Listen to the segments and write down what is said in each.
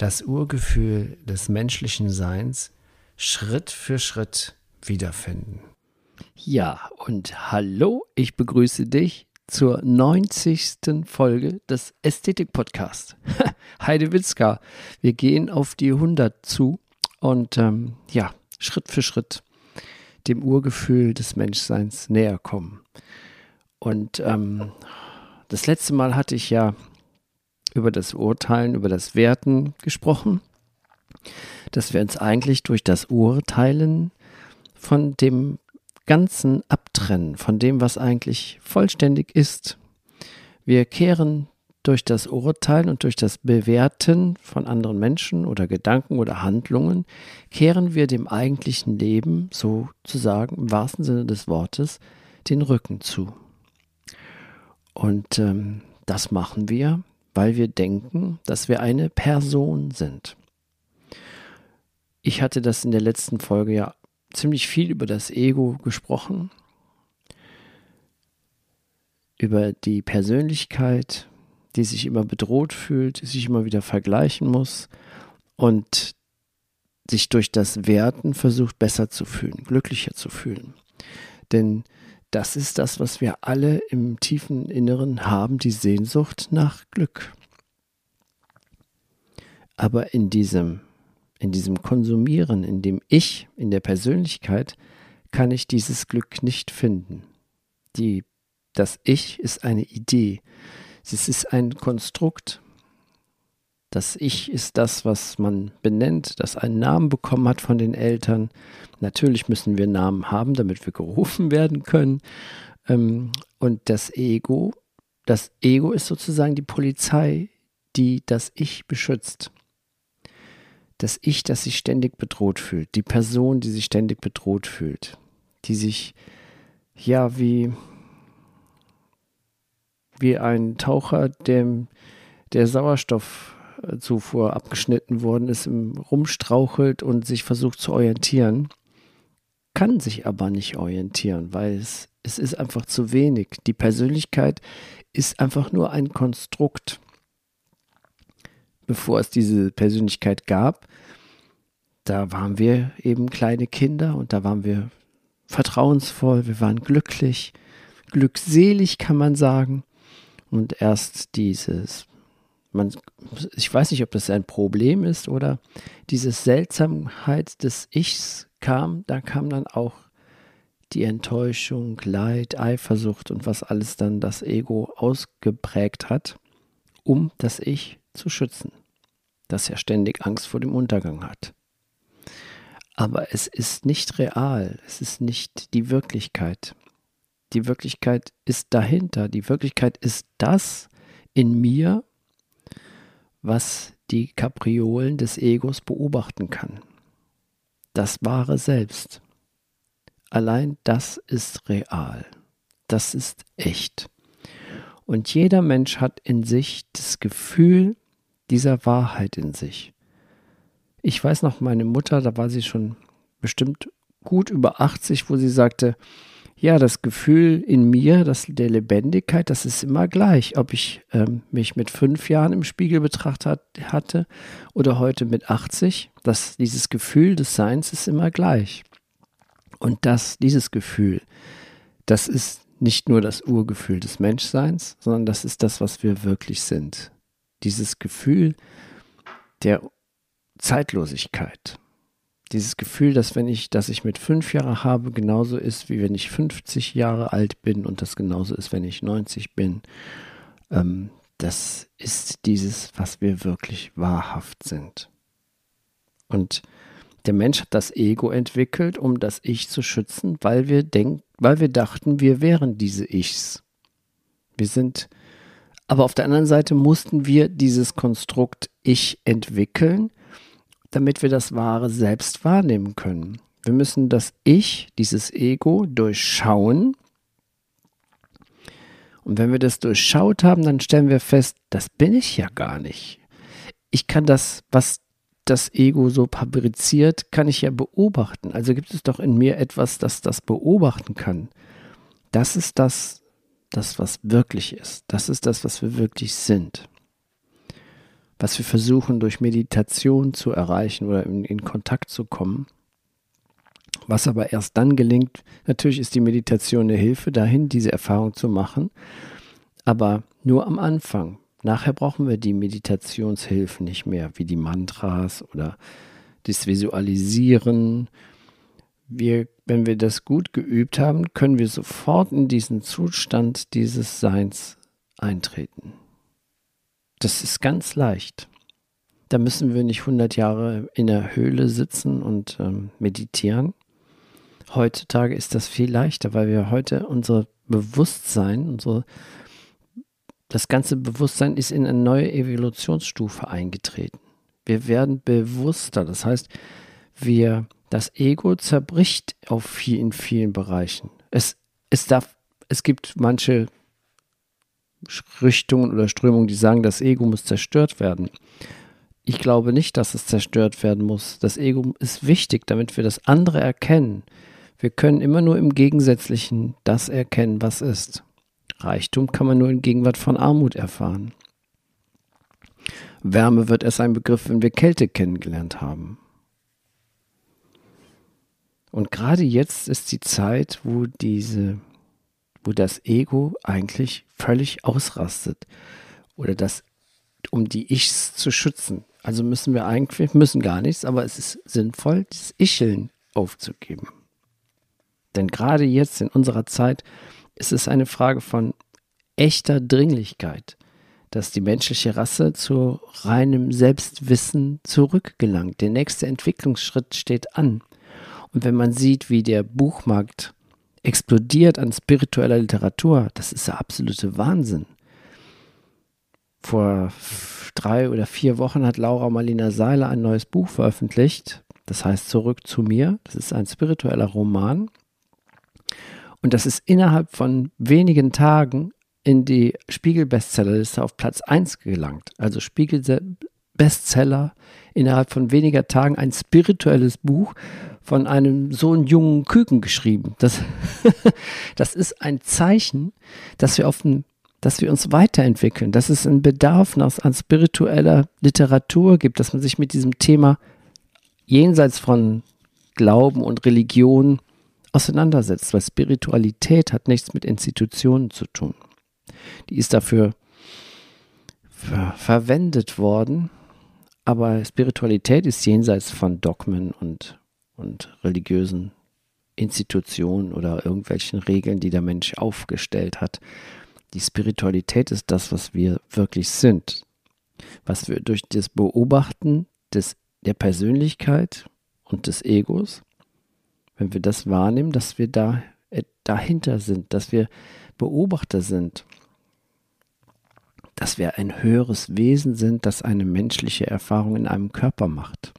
das Urgefühl des menschlichen Seins Schritt für Schritt wiederfinden. Ja, und hallo, ich begrüße dich zur 90. Folge des Ästhetik-Podcasts. Heide Witzka, wir gehen auf die 100 zu und ähm, ja, Schritt für Schritt dem Urgefühl des Menschseins näher kommen. Und ähm, das letzte Mal hatte ich ja über das Urteilen, über das Werten gesprochen, dass wir uns eigentlich durch das Urteilen von dem Ganzen abtrennen, von dem, was eigentlich vollständig ist. Wir kehren durch das Urteilen und durch das Bewerten von anderen Menschen oder Gedanken oder Handlungen, kehren wir dem eigentlichen Leben sozusagen im wahrsten Sinne des Wortes den Rücken zu. Und ähm, das machen wir, weil wir denken, dass wir eine Person sind. Ich hatte das in der letzten Folge ja ziemlich viel über das Ego gesprochen, über die Persönlichkeit, die sich immer bedroht fühlt, sich immer wieder vergleichen muss und sich durch das Werten versucht besser zu fühlen, glücklicher zu fühlen. Denn das ist das, was wir alle im tiefen Inneren haben, die Sehnsucht nach Glück. Aber in diesem, in diesem Konsumieren, in dem Ich, in der Persönlichkeit, kann ich dieses Glück nicht finden. Die, das Ich ist eine Idee. Es ist ein Konstrukt. Das Ich ist das, was man benennt, das einen Namen bekommen hat von den Eltern. Natürlich müssen wir Namen haben, damit wir gerufen werden können. Ähm, und das Ego, das Ego ist sozusagen die Polizei, die das Ich beschützt. Das Ich, das sich ständig bedroht fühlt, die Person, die sich ständig bedroht fühlt, die sich ja wie wie ein Taucher, dem der Sauerstoffzufuhr abgeschnitten worden ist, rumstrauchelt und sich versucht zu orientieren, kann sich aber nicht orientieren, weil es, es ist einfach zu wenig. Die Persönlichkeit ist einfach nur ein Konstrukt. Bevor es diese Persönlichkeit gab, da waren wir eben kleine Kinder und da waren wir vertrauensvoll, wir waren glücklich, glückselig kann man sagen. Und erst dieses, man, ich weiß nicht, ob das ein Problem ist oder diese Seltsamkeit des Ichs kam, da kam dann auch die Enttäuschung, Leid, Eifersucht und was alles dann das Ego ausgeprägt hat, um das Ich zu schützen, das ja ständig Angst vor dem Untergang hat. Aber es ist nicht real, es ist nicht die Wirklichkeit. Die Wirklichkeit ist dahinter. Die Wirklichkeit ist das in mir, was die Kapriolen des Egos beobachten kann. Das wahre Selbst. Allein das ist real. Das ist echt. Und jeder Mensch hat in sich das Gefühl dieser Wahrheit in sich. Ich weiß noch, meine Mutter, da war sie schon bestimmt gut über 80, wo sie sagte, ja, das Gefühl in mir, das der Lebendigkeit, das ist immer gleich, ob ich ähm, mich mit fünf Jahren im Spiegel betrachtet hatte oder heute mit 80. Das, dieses Gefühl des Seins ist immer gleich. Und das, dieses Gefühl, das ist nicht nur das Urgefühl des Menschseins, sondern das ist das, was wir wirklich sind. Dieses Gefühl der Zeitlosigkeit dieses Gefühl, dass wenn ich, dass ich mit fünf Jahren habe, genauso ist, wie wenn ich 50 Jahre alt bin und das genauso ist, wenn ich 90 bin, ähm, das ist dieses, was wir wirklich wahrhaft sind. Und der Mensch hat das Ego entwickelt, um das Ich zu schützen, weil wir denken, weil wir dachten, wir wären diese Ichs. Wir sind, aber auf der anderen Seite mussten wir dieses Konstrukt Ich entwickeln, damit wir das wahre Selbst wahrnehmen können. Wir müssen das Ich, dieses Ego, durchschauen. Und wenn wir das durchschaut haben, dann stellen wir fest, das bin ich ja gar nicht. Ich kann das, was das Ego so fabriziert, kann ich ja beobachten. Also gibt es doch in mir etwas, das das beobachten kann. Das ist das, das, was wirklich ist. Das ist das, was wir wirklich sind. Was wir versuchen durch Meditation zu erreichen oder in, in Kontakt zu kommen. Was aber erst dann gelingt, natürlich ist die Meditation eine Hilfe dahin, diese Erfahrung zu machen, aber nur am Anfang. Nachher brauchen wir die Meditationshilfen nicht mehr, wie die Mantras oder das Visualisieren. Wir, wenn wir das gut geübt haben, können wir sofort in diesen Zustand dieses Seins eintreten. Das ist ganz leicht. Da müssen wir nicht 100 Jahre in der Höhle sitzen und ähm, meditieren. Heutzutage ist das viel leichter, weil wir heute unser Bewusstsein, unsere das ganze Bewusstsein ist in eine neue Evolutionsstufe eingetreten. Wir werden bewusster, das heißt, wir, das Ego zerbricht auf viel, in vielen Bereichen. Es, es, darf, es gibt manche Richtungen oder Strömungen, die sagen, das Ego muss zerstört werden. Ich glaube nicht, dass es zerstört werden muss. Das Ego ist wichtig, damit wir das andere erkennen. Wir können immer nur im Gegensätzlichen das erkennen, was ist. Reichtum kann man nur in Gegenwart von Armut erfahren. Wärme wird erst ein Begriff, wenn wir Kälte kennengelernt haben. Und gerade jetzt ist die Zeit, wo diese, wo das Ego eigentlich völlig ausrastet. Oder das, um die Ichs zu schützen. Also müssen wir eigentlich, müssen gar nichts, aber es ist sinnvoll, das Icheln aufzugeben. Denn gerade jetzt in unserer Zeit ist es eine Frage von echter Dringlichkeit, dass die menschliche Rasse zu reinem Selbstwissen zurückgelangt. Der nächste Entwicklungsschritt steht an. Und wenn man sieht, wie der Buchmarkt explodiert an spiritueller Literatur, das ist der absolute Wahnsinn. Vor drei oder vier Wochen hat Laura Marlina Seiler ein neues Buch veröffentlicht. Das heißt Zurück zu mir. Das ist ein spiritueller Roman. Und das ist innerhalb von wenigen Tagen in die Spiegel-Bestsellerliste auf Platz 1 gelangt. Also Spiegel-Bestseller innerhalb von weniger Tagen ein spirituelles Buch von einem so einen jungen Küken geschrieben. Das, das ist ein Zeichen, dass wir auf dem dass wir uns weiterentwickeln, dass es einen Bedarf nach an spiritueller Literatur gibt, dass man sich mit diesem Thema jenseits von Glauben und Religion auseinandersetzt, weil Spiritualität hat nichts mit Institutionen zu tun. Die ist dafür ver verwendet worden, aber Spiritualität ist jenseits von Dogmen und, und religiösen Institutionen oder irgendwelchen Regeln, die der Mensch aufgestellt hat. Die Spiritualität ist das, was wir wirklich sind, was wir durch das Beobachten des, der Persönlichkeit und des Egos wenn wir das wahrnehmen, dass wir da äh, dahinter sind, dass wir Beobachter sind, dass wir ein höheres Wesen sind, das eine menschliche Erfahrung in einem Körper macht.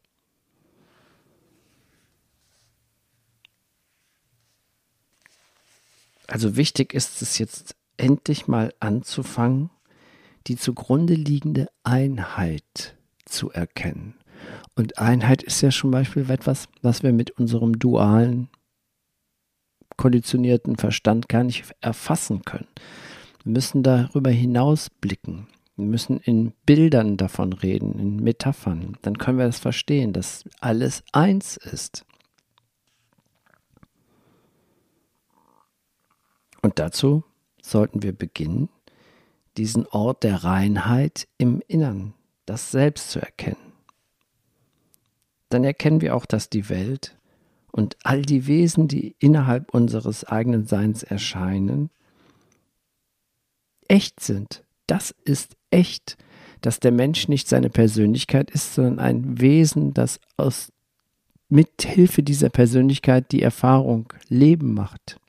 Also wichtig ist es jetzt endlich mal anzufangen, die zugrunde liegende Einheit zu erkennen. Und Einheit ist ja zum Beispiel etwas, was wir mit unserem dualen, konditionierten Verstand gar nicht erfassen können. Wir müssen darüber hinaus blicken. Müssen in Bildern davon reden, in Metaphern. Dann können wir das verstehen, dass alles eins ist. Und dazu sollten wir beginnen, diesen Ort der Reinheit im Innern, das Selbst zu erkennen dann erkennen wir auch, dass die Welt und all die Wesen, die innerhalb unseres eigenen Seins erscheinen, echt sind. Das ist echt, dass der Mensch nicht seine Persönlichkeit ist, sondern ein Wesen, das aus mit Hilfe dieser Persönlichkeit die Erfahrung Leben macht.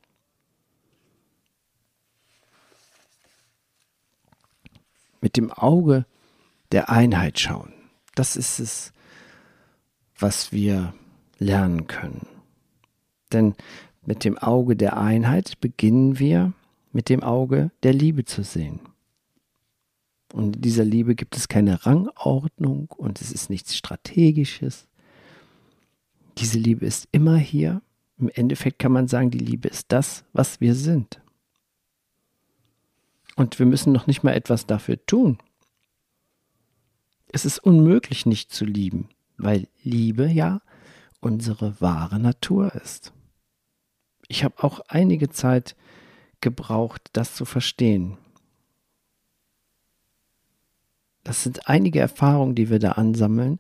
Mit dem Auge der Einheit schauen. Das ist es, was wir lernen können. Denn mit dem Auge der Einheit beginnen wir mit dem Auge der Liebe zu sehen. Und dieser Liebe gibt es keine Rangordnung und es ist nichts Strategisches. Diese Liebe ist immer hier. Im Endeffekt kann man sagen, die Liebe ist das, was wir sind. Und wir müssen noch nicht mal etwas dafür tun. Es ist unmöglich, nicht zu lieben, weil Liebe ja unsere wahre Natur ist. Ich habe auch einige Zeit gebraucht, das zu verstehen. Das sind einige Erfahrungen, die wir da ansammeln,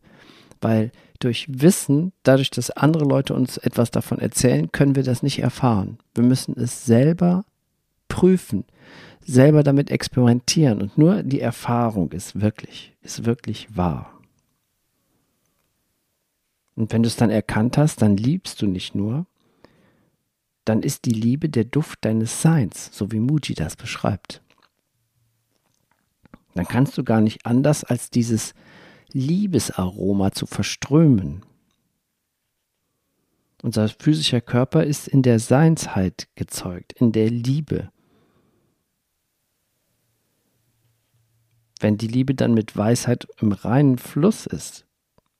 weil durch Wissen, dadurch, dass andere Leute uns etwas davon erzählen, können wir das nicht erfahren. Wir müssen es selber prüfen, selber damit experimentieren und nur die Erfahrung ist wirklich, ist wirklich wahr. Und wenn du es dann erkannt hast, dann liebst du nicht nur, dann ist die Liebe der Duft deines Seins, so wie Muji das beschreibt dann kannst du gar nicht anders, als dieses Liebesaroma zu verströmen. Unser physischer Körper ist in der Seinsheit gezeugt, in der Liebe. Wenn die Liebe dann mit Weisheit im reinen Fluss ist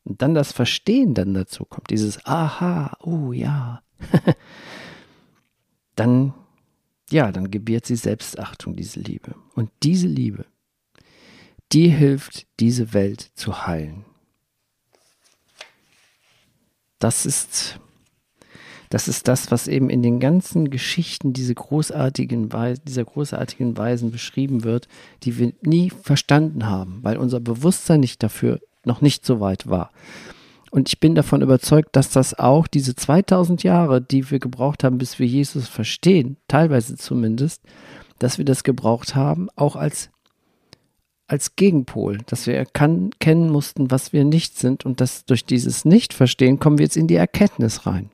und dann das Verstehen dann dazu kommt, dieses Aha, oh ja, dann, ja, dann gebiert sie Selbstachtung, diese Liebe. Und diese Liebe, die hilft, diese Welt zu heilen. Das ist, das ist das, was eben in den ganzen Geschichten diese großartigen, dieser großartigen Weisen beschrieben wird, die wir nie verstanden haben, weil unser Bewusstsein nicht dafür noch nicht so weit war. Und ich bin davon überzeugt, dass das auch diese 2000 Jahre, die wir gebraucht haben, bis wir Jesus verstehen, teilweise zumindest, dass wir das gebraucht haben, auch als als Gegenpol, dass wir erkennen mussten, was wir nicht sind und dass durch dieses Nicht-Verstehen kommen wir jetzt in die Erkenntnis rein.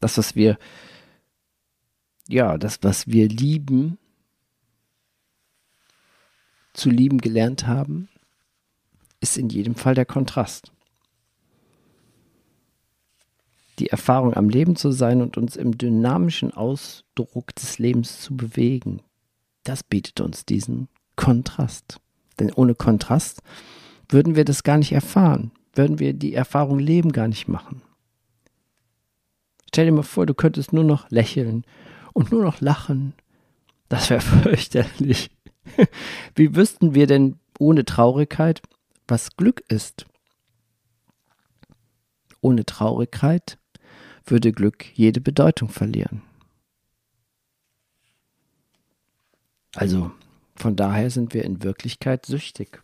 Das, was wir, ja, das, was wir lieben, zu lieben gelernt haben, ist in jedem Fall der Kontrast. Die Erfahrung am Leben zu sein und uns im dynamischen Ausdruck des Lebens zu bewegen, das bietet uns diesen Kontrast. Denn ohne Kontrast würden wir das gar nicht erfahren, würden wir die Erfahrung Leben gar nicht machen. Stell dir mal vor, du könntest nur noch lächeln und nur noch lachen. Das wäre fürchterlich. Wie wüssten wir denn ohne Traurigkeit, was Glück ist? Ohne Traurigkeit würde Glück jede Bedeutung verlieren. Also von daher sind wir in Wirklichkeit süchtig.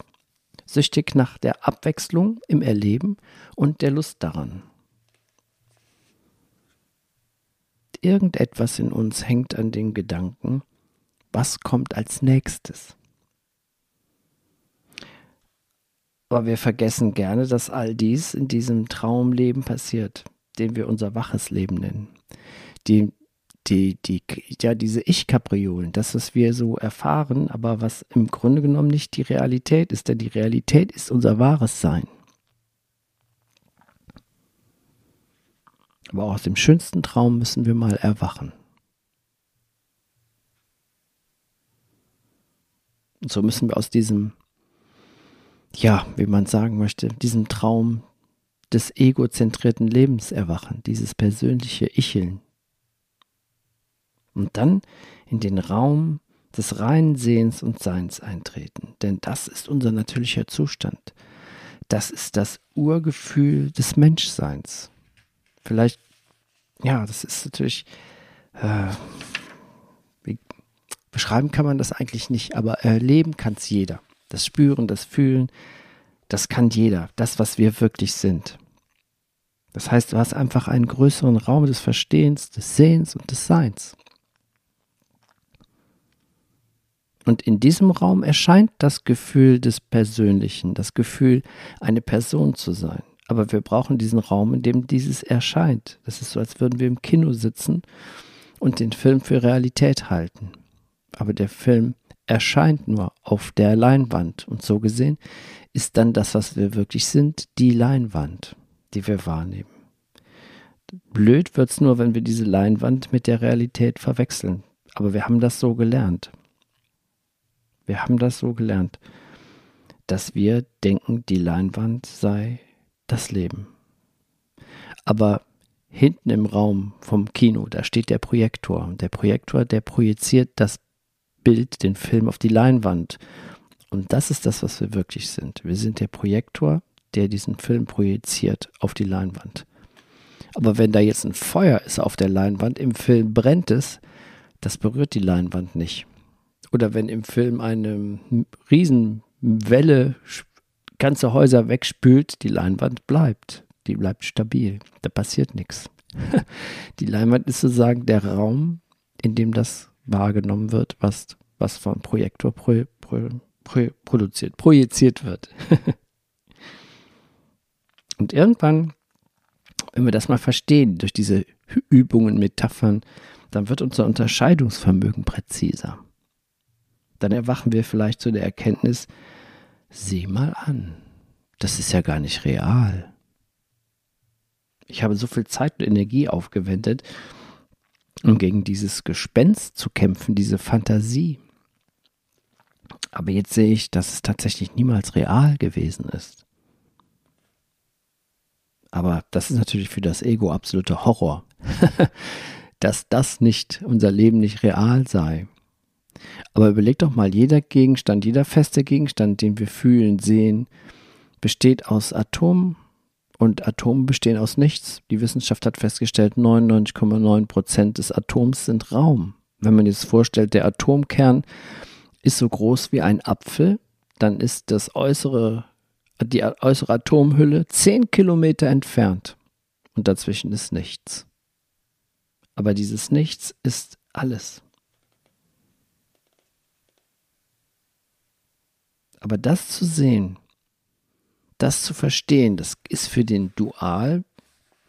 Süchtig nach der Abwechslung im Erleben und der Lust daran. Irgendetwas in uns hängt an den Gedanken, was kommt als nächstes. Aber wir vergessen gerne, dass all dies in diesem Traumleben passiert, den wir unser waches Leben nennen. Die die, die, ja, diese Ich-Kapriolen, das, was wir so erfahren, aber was im Grunde genommen nicht die Realität ist, denn die Realität ist unser wahres Sein. Aber aus dem schönsten Traum müssen wir mal erwachen. Und so müssen wir aus diesem, ja, wie man sagen möchte, diesem Traum des egozentrierten Lebens erwachen, dieses persönliche Icheln, und dann in den Raum des reinen Sehens und Seins eintreten. Denn das ist unser natürlicher Zustand. Das ist das Urgefühl des Menschseins. Vielleicht, ja, das ist natürlich, äh, wie, beschreiben kann man das eigentlich nicht, aber erleben kann es jeder. Das Spüren, das Fühlen, das kann jeder. Das, was wir wirklich sind. Das heißt, du hast einfach einen größeren Raum des Verstehens, des Sehens und des Seins. Und in diesem Raum erscheint das Gefühl des Persönlichen, das Gefühl, eine Person zu sein. Aber wir brauchen diesen Raum, in dem dieses erscheint. Das ist so, als würden wir im Kino sitzen und den Film für Realität halten. Aber der Film erscheint nur auf der Leinwand. Und so gesehen ist dann das, was wir wirklich sind, die Leinwand, die wir wahrnehmen. Blöd wird es nur, wenn wir diese Leinwand mit der Realität verwechseln. Aber wir haben das so gelernt. Wir haben das so gelernt, dass wir denken, die Leinwand sei das Leben. Aber hinten im Raum vom Kino, da steht der Projektor. Und der Projektor, der projiziert das Bild, den Film auf die Leinwand. Und das ist das, was wir wirklich sind. Wir sind der Projektor, der diesen Film projiziert auf die Leinwand. Aber wenn da jetzt ein Feuer ist auf der Leinwand, im Film brennt es, das berührt die Leinwand nicht. Oder wenn im Film eine Riesenwelle ganze Häuser wegspült, die Leinwand bleibt. Die bleibt stabil. Da passiert nichts. Die Leinwand ist sozusagen der Raum, in dem das wahrgenommen wird, was, was vom Projektor pro, pro, pro, produziert, projiziert wird. Und irgendwann, wenn wir das mal verstehen, durch diese Übungen, Metaphern, dann wird unser Unterscheidungsvermögen präziser. Dann erwachen wir vielleicht zu der Erkenntnis, sieh mal an, das ist ja gar nicht real. Ich habe so viel Zeit und Energie aufgewendet, um gegen dieses Gespenst zu kämpfen, diese Fantasie. Aber jetzt sehe ich, dass es tatsächlich niemals real gewesen ist. Aber das ist natürlich für das Ego absoluter Horror, dass das nicht, unser Leben nicht real sei. Aber überleg doch mal, jeder Gegenstand, jeder feste Gegenstand, den wir fühlen, sehen, besteht aus Atomen und Atome bestehen aus nichts. Die Wissenschaft hat festgestellt, 99,9 Prozent des Atoms sind Raum. Wenn man jetzt vorstellt, der Atomkern ist so groß wie ein Apfel, dann ist das äußere, die äußere Atomhülle 10 Kilometer entfernt und dazwischen ist nichts. Aber dieses Nichts ist alles. Aber das zu sehen, das zu verstehen, das ist für den dual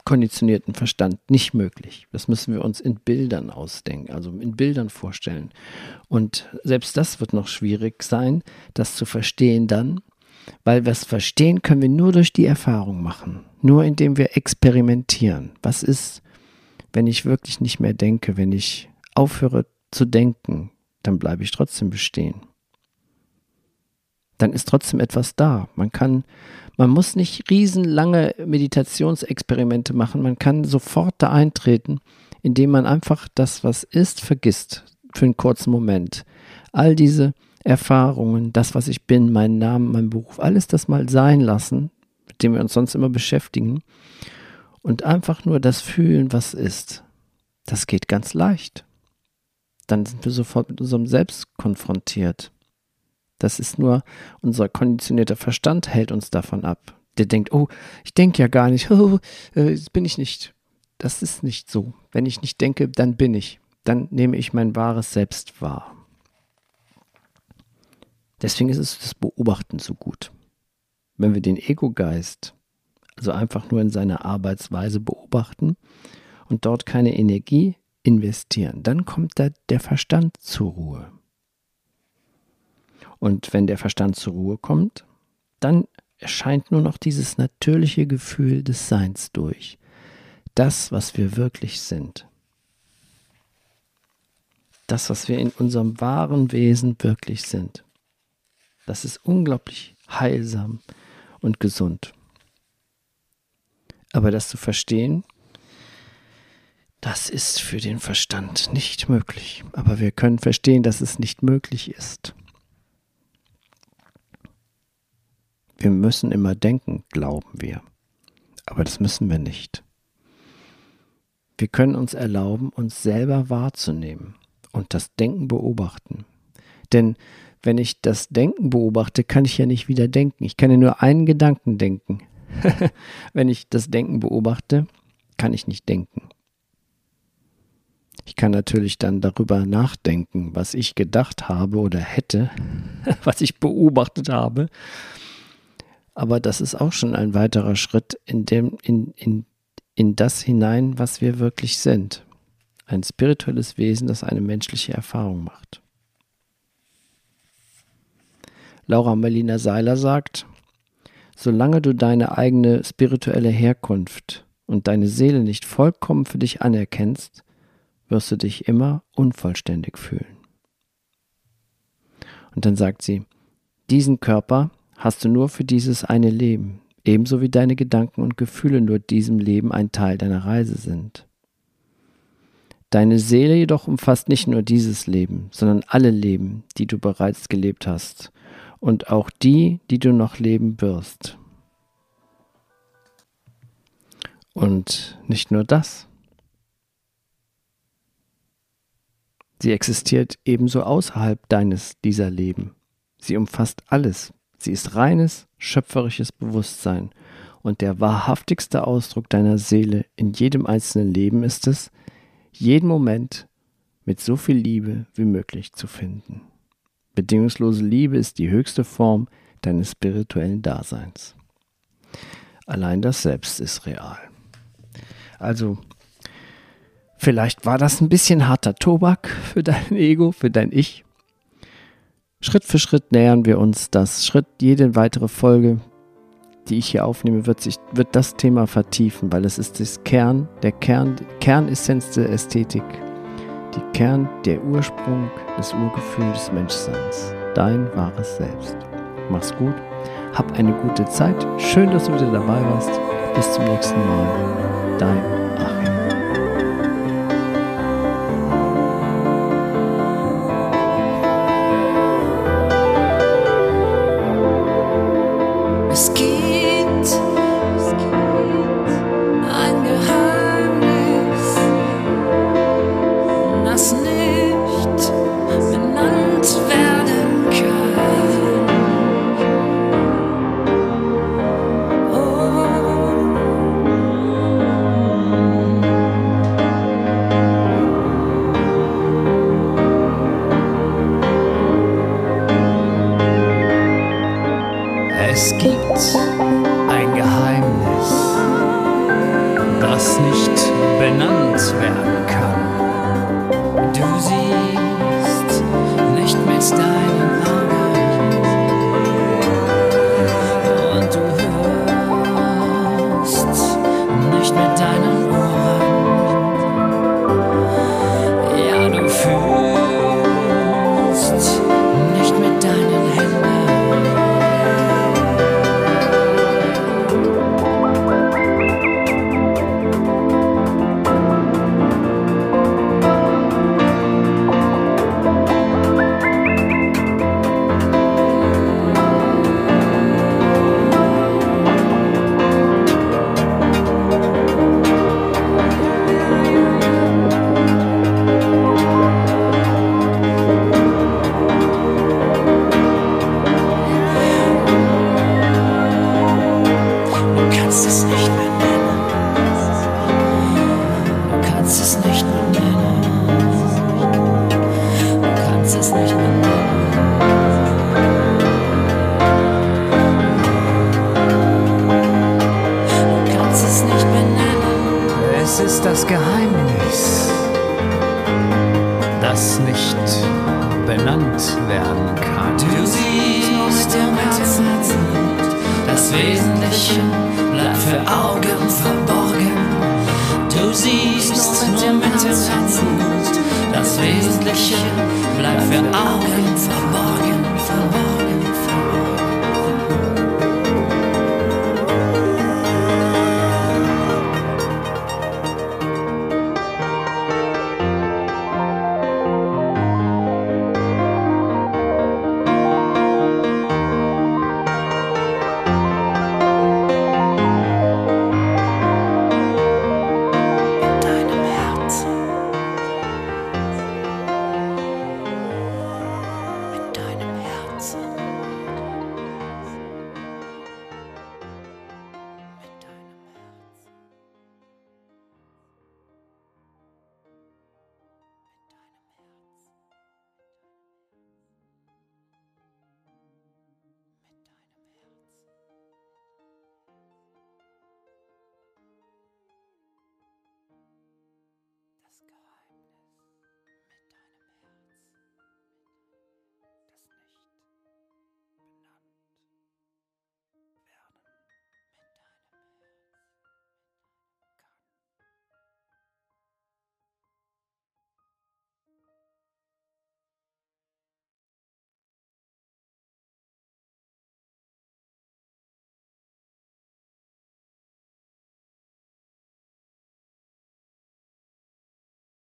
konditionierten Verstand nicht möglich. Das müssen wir uns in Bildern ausdenken, also in Bildern vorstellen. Und selbst das wird noch schwierig sein, das zu verstehen dann, weil es verstehen können wir nur durch die Erfahrung machen, nur indem wir experimentieren. Was ist, wenn ich wirklich nicht mehr denke, wenn ich aufhöre zu denken, dann bleibe ich trotzdem bestehen dann ist trotzdem etwas da. Man kann, man muss nicht riesenlange Meditationsexperimente machen. Man kann sofort da eintreten, indem man einfach das, was ist, vergisst für einen kurzen Moment. All diese Erfahrungen, das, was ich bin, meinen Namen, mein Beruf, alles das mal sein lassen, mit dem wir uns sonst immer beschäftigen und einfach nur das fühlen, was ist. Das geht ganz leicht. Dann sind wir sofort mit unserem Selbst konfrontiert. Das ist nur unser konditionierter Verstand hält uns davon ab. Der denkt, oh, ich denke ja gar nicht, oh, äh, bin ich nicht. Das ist nicht so. Wenn ich nicht denke, dann bin ich. Dann nehme ich mein wahres Selbst wahr. Deswegen ist es das Beobachten so gut. Wenn wir den Ego-Geist also einfach nur in seiner Arbeitsweise beobachten und dort keine Energie investieren, dann kommt da der Verstand zur Ruhe. Und wenn der Verstand zur Ruhe kommt, dann erscheint nur noch dieses natürliche Gefühl des Seins durch. Das, was wir wirklich sind. Das, was wir in unserem wahren Wesen wirklich sind. Das ist unglaublich heilsam und gesund. Aber das zu verstehen, das ist für den Verstand nicht möglich. Aber wir können verstehen, dass es nicht möglich ist. Wir müssen immer denken, glauben wir. Aber das müssen wir nicht. Wir können uns erlauben, uns selber wahrzunehmen und das Denken beobachten. Denn wenn ich das Denken beobachte, kann ich ja nicht wieder denken. Ich kann ja nur einen Gedanken denken. wenn ich das Denken beobachte, kann ich nicht denken. Ich kann natürlich dann darüber nachdenken, was ich gedacht habe oder hätte, was ich beobachtet habe. Aber das ist auch schon ein weiterer Schritt in, dem, in, in, in das hinein, was wir wirklich sind. Ein spirituelles Wesen, das eine menschliche Erfahrung macht. Laura Melina Seiler sagt, solange du deine eigene spirituelle Herkunft und deine Seele nicht vollkommen für dich anerkennst, wirst du dich immer unvollständig fühlen. Und dann sagt sie, diesen Körper hast du nur für dieses eine Leben, ebenso wie deine Gedanken und Gefühle nur diesem Leben ein Teil deiner Reise sind. Deine Seele jedoch umfasst nicht nur dieses Leben, sondern alle Leben, die du bereits gelebt hast und auch die, die du noch leben wirst. Und nicht nur das. Sie existiert ebenso außerhalb deines dieser Leben. Sie umfasst alles. Sie ist reines, schöpferisches Bewusstsein. Und der wahrhaftigste Ausdruck deiner Seele in jedem einzelnen Leben ist es, jeden Moment mit so viel Liebe wie möglich zu finden. Bedingungslose Liebe ist die höchste Form deines spirituellen Daseins. Allein das Selbst ist real. Also, vielleicht war das ein bisschen harter Tobak für dein Ego, für dein Ich. Schritt für Schritt nähern wir uns das. Schritt, jede weitere Folge, die ich hier aufnehme, wird, sich, wird das Thema vertiefen, weil es ist das Kern, der Kern, Kernessenz der Ästhetik, die Kern, der Ursprung des Urgefühls des Menschseins. Dein wahres Selbst. Mach's gut, hab eine gute Zeit. Schön, dass du wieder dabei warst. Bis zum nächsten Mal. Dein Es gibt ein Geheimnis, das nicht benannt werden kann. Augen God.